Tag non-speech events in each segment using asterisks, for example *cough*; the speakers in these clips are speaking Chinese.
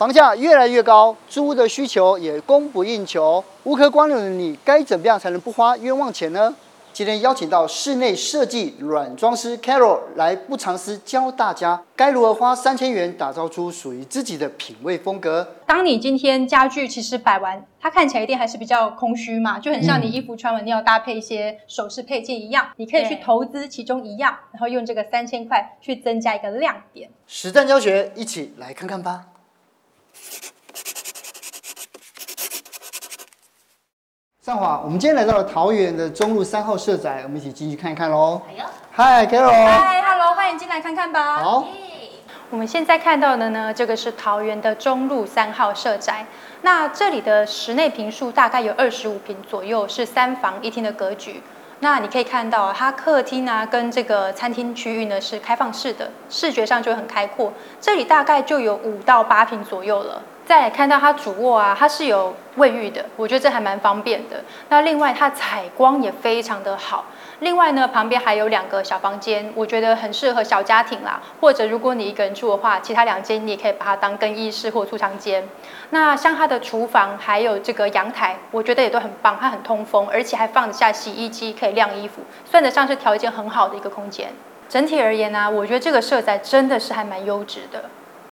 房价越来越高，租屋的需求也供不应求，无壳光流的你该怎么样才能不花冤枉钱呢？今天邀请到室内设计软装师 Carol 来不藏私教大家该如何花三千元打造出属于自己的品味风格。当你今天家具其实摆完，它看起来一定还是比较空虚嘛，就很像你衣服穿完你要搭配一些首饰配件一样，你可以去投资其中一样，然后用这个三千块去增加一个亮点。实战教学，一起来看看吧。上华，我们今天来到了桃园的中路三号社宅，我们一起进去看一看喽。哎呦，嗨，Carol。嗨，Hello，欢迎进来看看吧。好。我们现在看到的呢，这个是桃园的中路三号社宅。那这里的室内平数大概有二十五平左右，是三房一厅的格局。那你可以看到，它客厅啊跟这个餐厅区域呢是开放式的，视觉上就很开阔。这里大概就有五到八平左右了。再来看到它主卧啊，它是有卫浴的，我觉得这还蛮方便的。那另外它采光也非常的好。另外呢，旁边还有两个小房间，我觉得很适合小家庭啦。或者如果你一个人住的话，其他两间你也可以把它当更衣室或储藏间。那像它的厨房还有这个阳台，我觉得也都很棒，它很通风，而且还放得下洗衣机，可以晾衣服，算得上是条件很好的一个空间。整体而言呢、我觉得这个社宅真的是还蛮优质的。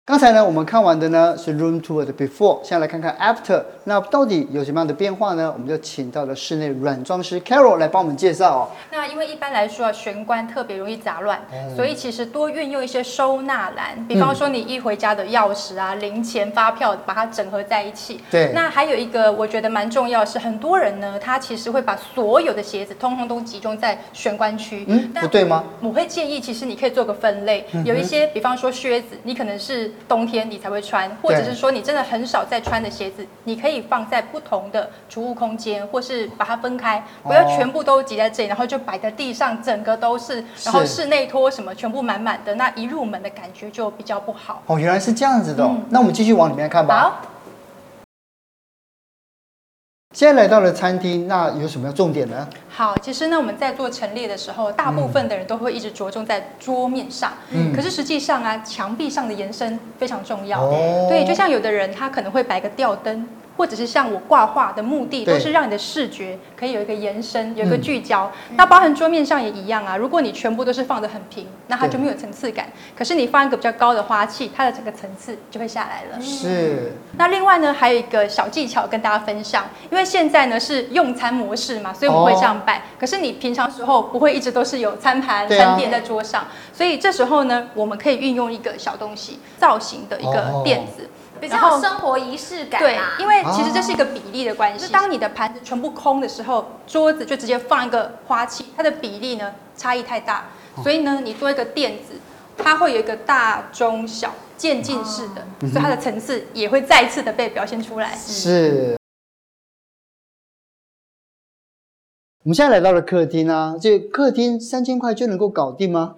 刚才呢，我们看完的呢是 room tour 的 before，现在来看看 after，那到底有什么样的变化呢？我们就请到了室内软装师 Carol 来帮我们介绍哦。那因为一般来说啊，玄关特别容易杂乱，嗯、所以其实多运用一些收纳篮，比方说你一回家的钥匙啊、嗯、零钱、发票，把它整合在一起。对。那还有一个我觉得蛮重要是，很多人呢，他其实会把所有的鞋子通通都集中在玄关区。嗯，不对吗？我会建议，其实你可以做个分类，嗯、有一些，比方说靴子，你可能是冬天你才会穿，或者是说你真的很少在穿的鞋子，你可以放在不同的储物空间，或是把它分开，不要全部都挤在这里，然后就摆在地上，整个都是，然后室内拖什么全部满满的，那一入门的感觉就比较不好。哦，原来是这样子的，哦嗯，那我们继续往里面看吧。好。现在来到了餐厅，那有什么要重点呢？好，其实呢，我们在做陈列的时候，大部分的人都会一直着重在桌面上，嗯，可是实际上啊，墙壁上的延伸非常重要。哦，对，就像有的人他可能会摆个吊灯。或者是像我挂画的目的，都是让你的视觉可以有一个延伸，有一个聚焦。嗯、那包含桌面上也一样啊。如果你全部都是放的很平，那它就没有层次感。可是你放一个比较高的花器，它的整个层次就会下来了。是。那另外呢，还有一个小技巧跟大家分享，因为现在呢是用餐模式嘛，所以我们会这样摆。哦、可是你平常时候不会一直都是有餐盘、餐垫在桌上，所以这时候呢，我们可以运用一个小东西，造型的一个垫子。哦比较生活仪式感、啊、对，因为其实这是一个比例的关系。啊、就当你的盘子全部空的时候，桌子就直接放一个花器，它的比例呢差异太大，所以呢，你做一个垫子，它会有一个大中小渐进式的，啊、所以它的层次也会再次的被表现出来。是。我们现在来到了客厅啊，这客厅三千块就能够搞定吗？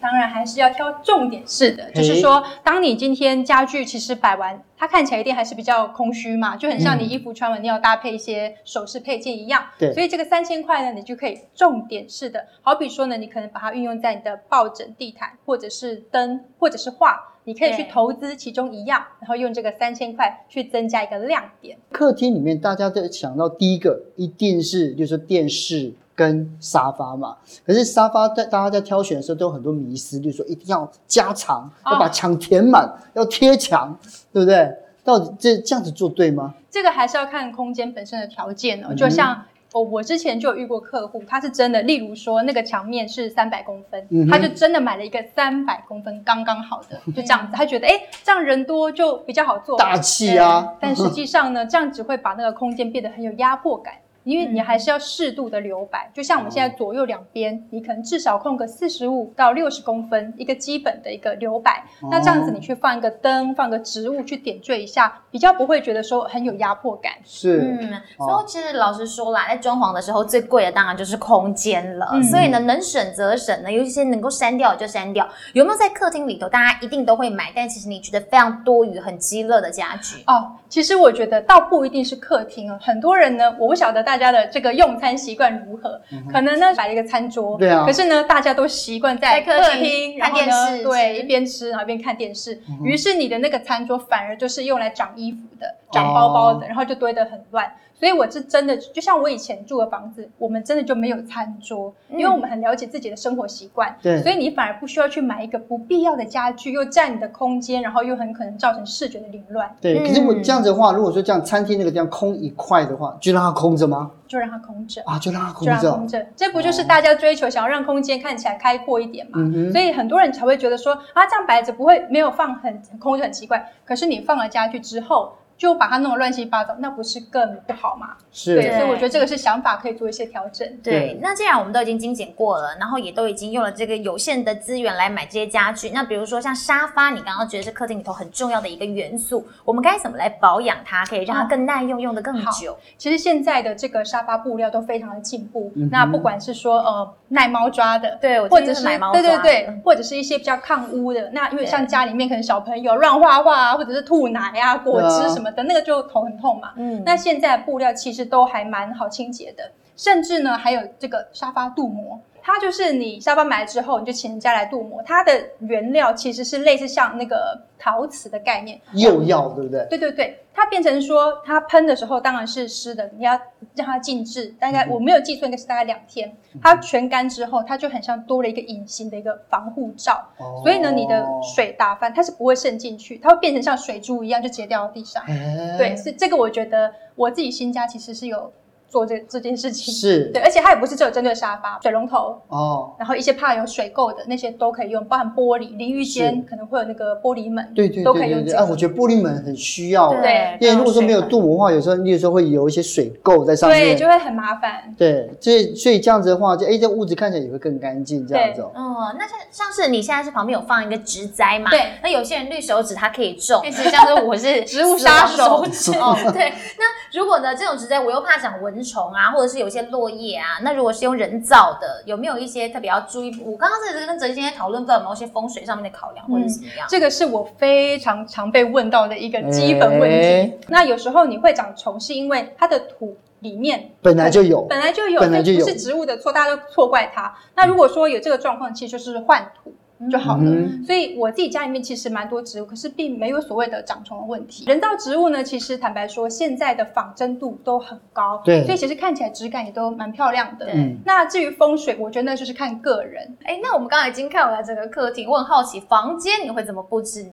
当然还是要挑重点式的，就是说，当你今天家具其实摆完，它看起来一定还是比较空虚嘛，就很像你衣服穿完你要搭配一些首饰配件一样。对，所以这个三千块呢，你就可以重点式的，好比说呢，你可能把它运用在你的抱枕、地毯，或者是灯，或者是画，你可以去投资其中一样，然后用这个三千块去增加一个亮点。客厅里面大家在想到第一个一定是就是电视。跟沙发嘛，可是沙发在大家在挑选的时候都有很多迷思，就是说一定要加长，要把墙填满，哦、要贴墙，对不对？到底这这样子做对吗？这个还是要看空间本身的条件哦。就像我我之前就有遇过客户，他是真的，例如说那个墙面是三百公分，嗯、他就真的买了一个三百公分刚刚好的，就这样子，他觉得哎，这样人多就比较好做，大气啊。但实际上呢，这样只会把那个空间变得很有压迫感。因为你还是要适度的留白，就像我们现在左右两边，你可能至少空个四十五到六十公分，一个基本的一个留白。那这样子你去放一个灯，放个植物去点缀一下，比较不会觉得说很有压迫感。是，嗯，所以其实老实说啦，在装潢的时候最贵的当然就是空间了。所以呢，能省则省呢，有一些能够删掉就删掉。有没有在客厅里头，大家一定都会买，但其实你觉得非常多余、很鸡肋的家具？哦，其实我觉得倒不一定是客厅哦，很多人呢，我不晓得大家的这个用餐习惯如何。嗯、可能呢摆了一个餐桌，对啊，可是呢大家都习惯在客厅看电视，对，一边吃然后一边看电视。嗯、于是你的那个餐桌反而就是用来长衣服的、长包包的，哦、然后就堆得很乱。所以我是真的，就像我以前住的房子，我们真的就没有餐桌，因为我们很了解自己的生活习惯。对，所以你反而不需要去买一个不必要的家具，又占你的空间，然后又很可能造成视觉的凌乱。对，可是我这样子的话，如果说这样餐厅那个地方空一块的话，就让它空着吗？就让它空着啊，就让它空着。就让它空着，这不就是大家追求想要让空间看起来开阔一点嘛？嗯，所以很多人才会觉得说啊，这样摆着不会没有放很空就很奇怪。可是你放了家具之后。就把它弄得乱七八糟，那不是更不好吗？是，对，所以我觉得这个是想法可以做一些调整。对，对，那既然我们都已经精简过了，然后也都已经用了这个有限的资源来买这些家具，那比如说像沙发，你刚刚觉得是客厅里头很重要的一个元素，我们该怎么来保养它，可以让它更耐用，用得更久？其实现在的这个沙发布料都非常的进步，嗯、那不管是说呃耐猫抓的，对，或者是买猫抓的，对对对，或者是一些比较抗污的，那因为像家里面可能小朋友乱画画啊，或者是吐奶啊、果汁什么的，啊、那个就头。很痛嘛，嗯，那现在布料其实都还蛮好清洁的，甚至呢还有这个沙发镀膜，它就是你沙发买了之后，你就请人家来镀膜，它的原料其实是类似像那个陶瓷的概念，釉药对不对？对对对。它变成说，它喷的时候当然是湿的，你要让它静置，大概我没有记错，应该是大概两天。它全干之后，它就很像多了一个隐形的一个防护罩，哦、所以呢，你的水打翻它是不会渗进去，它会变成像水珠一样就直接掉到地上。欸、对，是这个，我觉得我自己新家其实是有。做这这件事情是对，而且它也不是只有针对沙发、水龙头哦，然后一些怕有水垢的那些都可以用，包含玻璃淋浴间可能会有那个玻璃门，对对都可以用。哎，我觉得玻璃门很需要，对，因为如果说没有镀膜的话，有时候你有时候会有一些水垢在上面，对，就会很麻烦。对，所以所以这样子的话，就哎，这屋子看起来也会更干净，这样子。嗯，那像像是你现在是旁边有放一个植栽嘛？对，那有些人绿手指它可以种，其实像是我是 *laughs* 植物杀手哦。对，那如果呢这种植栽我又怕长蚊虫啊，或者是有些落叶啊，那如果是用人造的，有没有一些特别要注意？我刚刚是跟哲今天讨论，不知道有没有一些风水上面的考量，或者怎么样？这个是我非常常被问到的一个基本问题。欸、那有时候你会长虫，是因为它的土里面本来就有，本来就有，本来就有，不是植物的错，大家都错怪它。那如果说有这个状况，其实就是换土。就好了，嗯、所以我自己家里面其实蛮多植物，可是并没有所谓的长虫的问题。人造植物呢，其实坦白说，现在的仿真度都很高，对，所以其实看起来质感也都蛮漂亮的。对，那至于风水，我觉得那就是看个人。哎，那我们刚才已经看完了整个客厅，我很好奇房间你会怎么布置？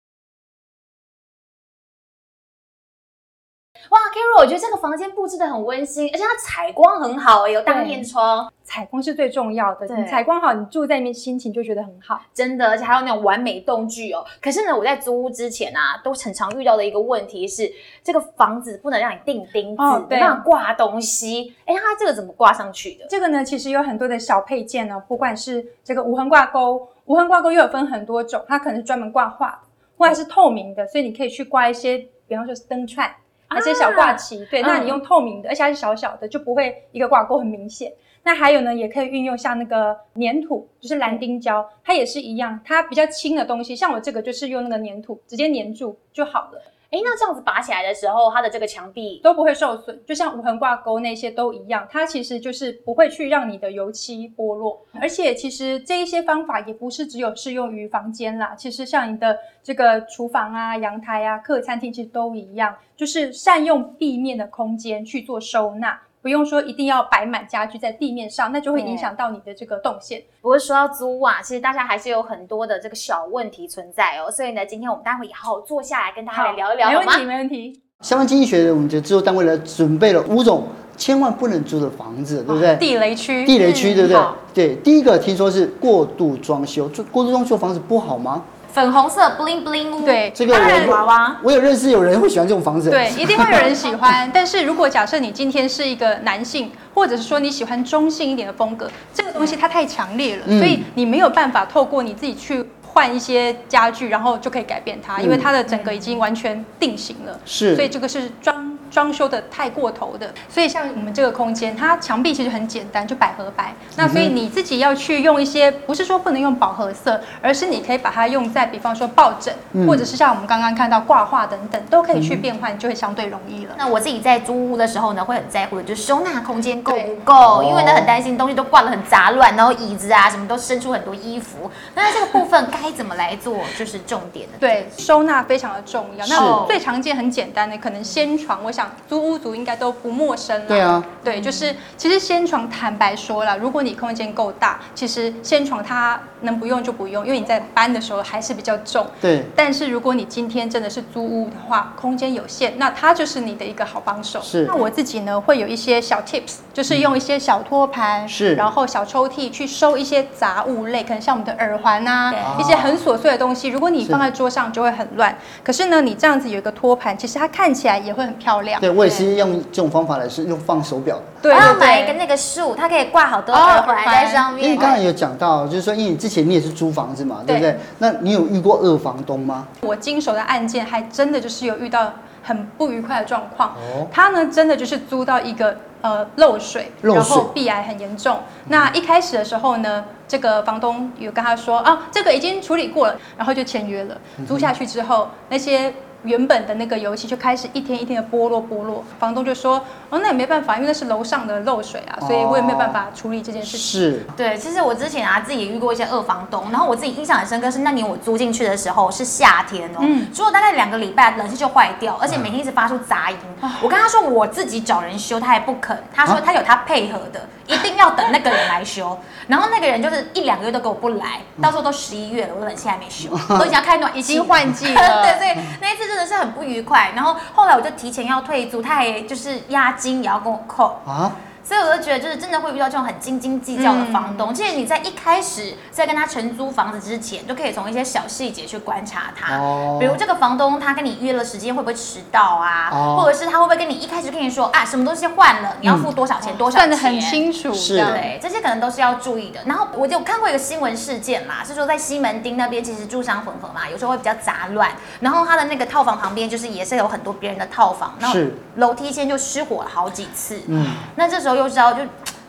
，Carol，我觉得这个房间布置的很温馨，而且它采光很好，有大面窗，采光是最重要的。你，采光好，你住在里面心情就觉得很好，真的，而且还有那种完美动距哦。可是呢，我在租屋之前啊，都很常遇到的一个问题是，这个房子不能让你钉钉子，哦、对，没办法挂东西。哎，它这个怎么挂上去的？这个呢，其实有很多的小配件呢，不管是这个无痕挂钩，无痕挂钩又有分很多种，它可能是专门挂画的，或者是透明的，所以你可以去挂一些，比方说是灯串。而且小挂旗，对，那你用透明的，而且它是小小的，就不会一个挂钩很明显。那还有呢，也可以运用像那个粘土，就是蓝丁胶，它也是一样，它比较轻的东西，像我这个就是用那个粘土直接粘住就好了。哎，那这样子拔起来的时候，它的这个墙壁都不会受损，就像无痕挂钩那些都一样，它其实就是不会去让你的油漆剥落。而且其实这一些方法也不是只有适用于房间啦，其实像你的这个厨房啊、阳台啊、客餐厅其实都一样，就是善用地面的空间去做收纳。不用说一定要摆满家具在地面上，那就会影响到你的这个动线。不过说到租啊，其实大家还是有很多的这个小问题存在哦。所以呢，今天我们待会也好好坐下来跟大家来聊一聊？没问题，没问题。相关经济学我们的制作单位呢，准备了五种千万不能租的房子，对不对？地雷区，地雷区，对不对？嗯、对，第一个听说是过度装修，过度装修房子不好吗？粉红色 bling bling 屋，对，这个我娃娃，我有认识有人会喜欢这种房子，对，一定会有人喜欢。*laughs* 但是如果假设你今天是一个男性，或者是说你喜欢中性一点的风格，这个东西它太强烈了，嗯、所以你没有办法透过你自己去换一些家具，然后就可以改变它，嗯、因为它的整个已经完全定型了。是，所以这个是装装修的太过头的。所以像我们这个空间，它墙壁其实很简单，就百合白。那所以你自己要去用一些，不是说不能用饱和色，而是你可以把它用在，比方说抱枕，或者是像我们刚刚看到挂画等等，都可以去变换，就会相对容易了。那我自己在租屋的时候呢，会很在乎的就是收纳空间够不够，因为呢很担心东西都挂得很杂乱，然后椅子啊什么都伸出很多衣服。那这个部分该怎么来做，就是重点的。对，收纳非常的重要。那最常见很简单的，可能先床，我想租屋族应该都不陌生了。对啊，对，就是其实掀床，坦白说了，如果你空间够大，其实掀床它能不用就不用，因为你在搬的时候还是比较重。对。但是如果你今天真的是租屋的话，空间有限，那它就是你的一个好帮手。是。那我自己呢，会有一些小 tips，就是用一些小托盘，是，然后小抽屉去收一些杂物类，可能像我们的耳环啊，一些很琐碎的东西。如果你放在桌上，就会很乱。可是呢，你这样子有一个托盘，其实它看起来也会很漂亮。对，我也是用这种方法来是用放手表。对，我要买一个那个树，它可以挂好多耳环在上面。因为刚才有讲到，就是说，因为你之前你也是租房子嘛，对不对？那你有遇过二房东吗？我经手的案件还真的就是有遇到很不愉快的状况。哦，他呢真的就是租到一个呃漏水，然后壁癌很严重。那一开始的时候呢，这个房东有跟他说啊，这个已经处理过了，然后就签约了。租下去之后，那些。原本的那个油漆就开始一天一天的剥落剥落，房东就说：“哦，那也没办法，因为那是楼上的漏水啊，所以我也没有办法处理这件事情。”是，对，其实我之前啊自己也遇过一些二房东，然后我自己印象很深刻是那年我租进去的时候是夏天哦，嗯，租了大概两个礼拜，冷气就坏掉，而且每天一直发出杂音。嗯、我跟他说我自己找人修，他也不肯，他说他有他配合的，啊、一定要等那个人来修，然后那个人就是一两个月都给我不来，到时候都十一月了，我冷气还没修，*laughs* 我已经要开暖，已经换季了。*laughs* 对，所以那一次。真的是很不愉快，然后后来我就提前要退租，他还就是押金也要跟我扣啊。所以我就觉得，就是真的会遇到这种很斤斤计较的房东。其实你在一开始在跟他承租房子之前，就可以从一些小细节去观察他。比如这个房东他跟你约了时间会不会迟到啊？或者是他会不会跟你一开始跟你说啊，什么东西换了，你要付多少钱？多少钱？算的很清楚。是。对，这些可能都是要注意的。然后我就看过一个新闻事件嘛，是说在西门町那边其实住商混合嘛，有时候会比较杂乱。然后他的那个套房旁边就是也是有很多别人的套房，然后楼梯间就失火了好几次。嗯。那这时候。又知道就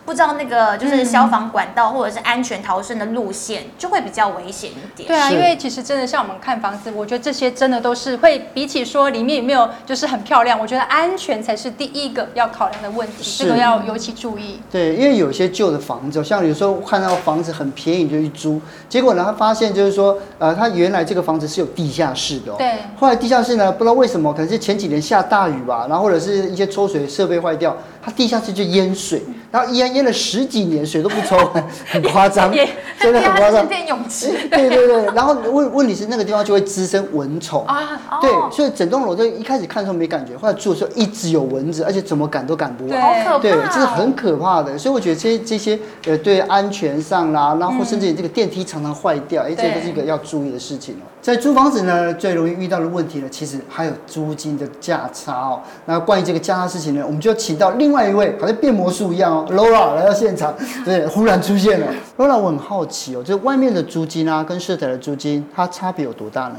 不知道那个就是消防管道或者是安全逃生的路线，就会比较危险一点。对啊，因为其实真的像我们看房子，我觉得这些真的都是会比起说里面有没有就是很漂亮，我觉得安全才是第一个要考量的问题，这个要尤其注意。对，因为有些旧的房子，像有时候看到房子很便宜就去租，结果呢，他发现就是说，呃，他原来这个房子是有地下室的哦。对。后来地下室呢，不知道为什么，可能是前几年下大雨吧，然后或者是一些抽水设备坏掉。它地下室就淹水，然后淹淹了十几年，水都不抽，*laughs* 很夸张，真的很夸张。变泳池。对对对，然后问问题是那个地方就会滋生蚊虫啊，对，所以整栋楼就一开始看的时候没感觉，后来住的时候一直有蚊子，而且怎么赶都赶不完，对，这是很可怕的。所以我觉得这这些呃，对安全上啦，然后甚至这个电梯常常坏掉，哎，这都是一个要注意的事情哦。在租房子呢，最容易遇到的问题呢，其实还有租金的价差哦。那关于这个价差事情呢，我们就请到另外一位好像变魔术一样哦，Laura 来到现场，*laughs* 对，忽然出现了。Laura，我很好奇哦，就是外面的租金啊，跟社宅的租金，它差别有多大呢？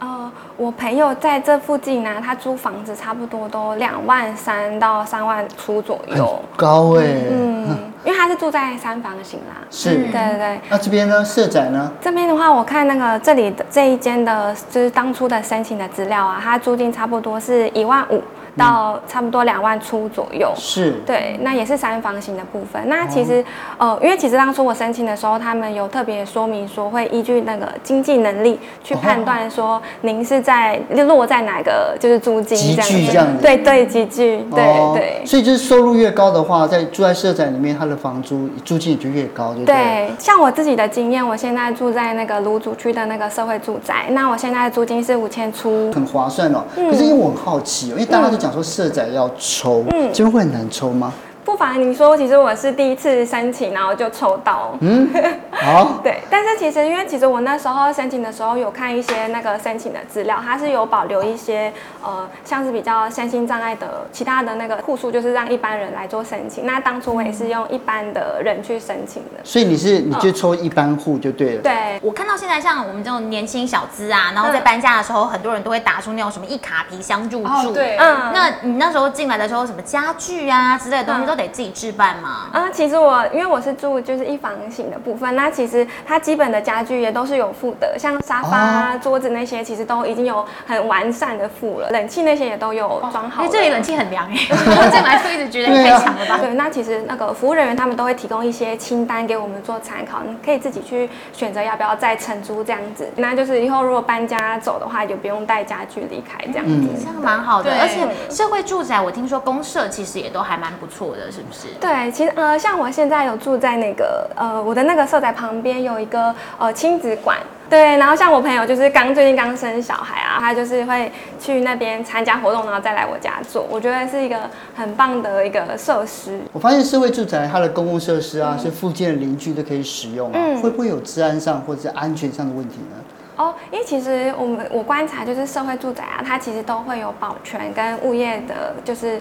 呃，我朋友在这附近呢，他租房子差不多都两万三到三万出左右，高哎、欸。嗯，嗯，因为他是住在三房型啦。是，对对对。那这边呢，社宅呢？这边的话，我看那个这里的这一间的，就是当初的申请的资料啊，它租金差不多是一万五。到差不多两万出左右，是对，那也是三房型的部分。那其实，哦、呃，因为其实当初我申请的时候，他们有特别说明说，会依据那个经济能力去判断说，您是在落在哪个就是租金这样子，这样子对对集聚，对对，对。所以就是收入越高的话，在住在社宅里面，它的房租租金也就越高，对不对？对，像我自己的经验，我现在住在那个芦竹区的那个社会住宅，那我现在的租金是五千出，很划算哦。可是因为我很好奇，哦因为大家都讲。想说社宅要抽，嗯，这边会很难抽吗？部妨你说，其实我是第一次申请，然后就抽到。嗯，好。*laughs* 对，但是其实因为其实我那时候申请的时候有看一些那个申请的资料，它是有保留一些呃像是比较身心障碍的其他的那个户数，就是让一般人来做申请。那当初我也是用一般的人去申请的。所以你是你就抽一般户就对了。对，我看到现在像我们这种年轻小资啊，然后在搬家的时候，很多人都会打出那种什么一卡皮箱入住。对，嗯，那你那时候进来的时候，什么家具啊之类的东西都得自己置办吗？啊，其实我因为我是住就是一房型的部分，那其实它基本的家具也都是有附的，像沙发、啊、哦、桌子那些，其实都已经有很完善的附了，冷气那些也都有装好。这里冷气很凉哎，*laughs* 我进来就一直觉得太强了吧？对，那其实那个服务人员他们都会提供一些清单给我们做参考，你可以自己去选择要不要再承租这样子。那就是以后如果搬家走的话，就不用带家具离开这样子，嗯、这样蛮好的。对而且社会住宅，我听说公社其实也都还蛮不错的，是不是？对，其实呃，像我现在有住在那个呃，我的那个社宅旁边有一个呃亲子馆。对，然后像我朋友就是刚最近刚生小孩啊，他就是会去那边参加活动，然后再来我家做。我觉得是一个很棒的一个设施。我发现社会住宅它的公共设施啊，嗯、是附近的邻居都可以使用啊，嗯、会不会有治安上或者是安全上的问题呢？哦，因为其实我们我观察就是社会住宅啊，它其实都会有保全跟物业的，就是。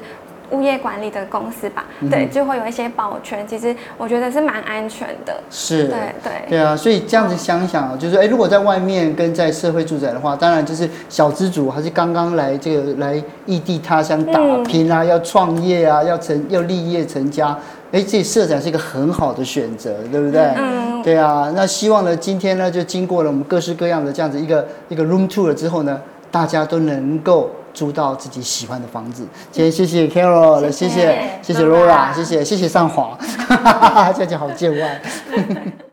物业管理的公司吧，嗯、对，就会有一些保全。其实我觉得是蛮安全的。是，对对对啊，所以这样子想一想，就是哎，如果在外面跟在社会住宅的话，当然就是小资主还是刚刚来这个来异地他乡打拼啊，嗯、要创业啊，要成要立业成家，哎，这社宅是一个很好的选择，对不对？嗯，对啊。那希望呢，今天呢，就经过了我们各式各样的这样子一个一个 room tour 了之后呢，大家都能够。租到自己喜欢的房子。今天谢谢 Carol，谢谢谢谢 Laura，谢谢谢谢上华，哈哈哈哈，这样讲好见外。*laughs* *laughs* *laughs*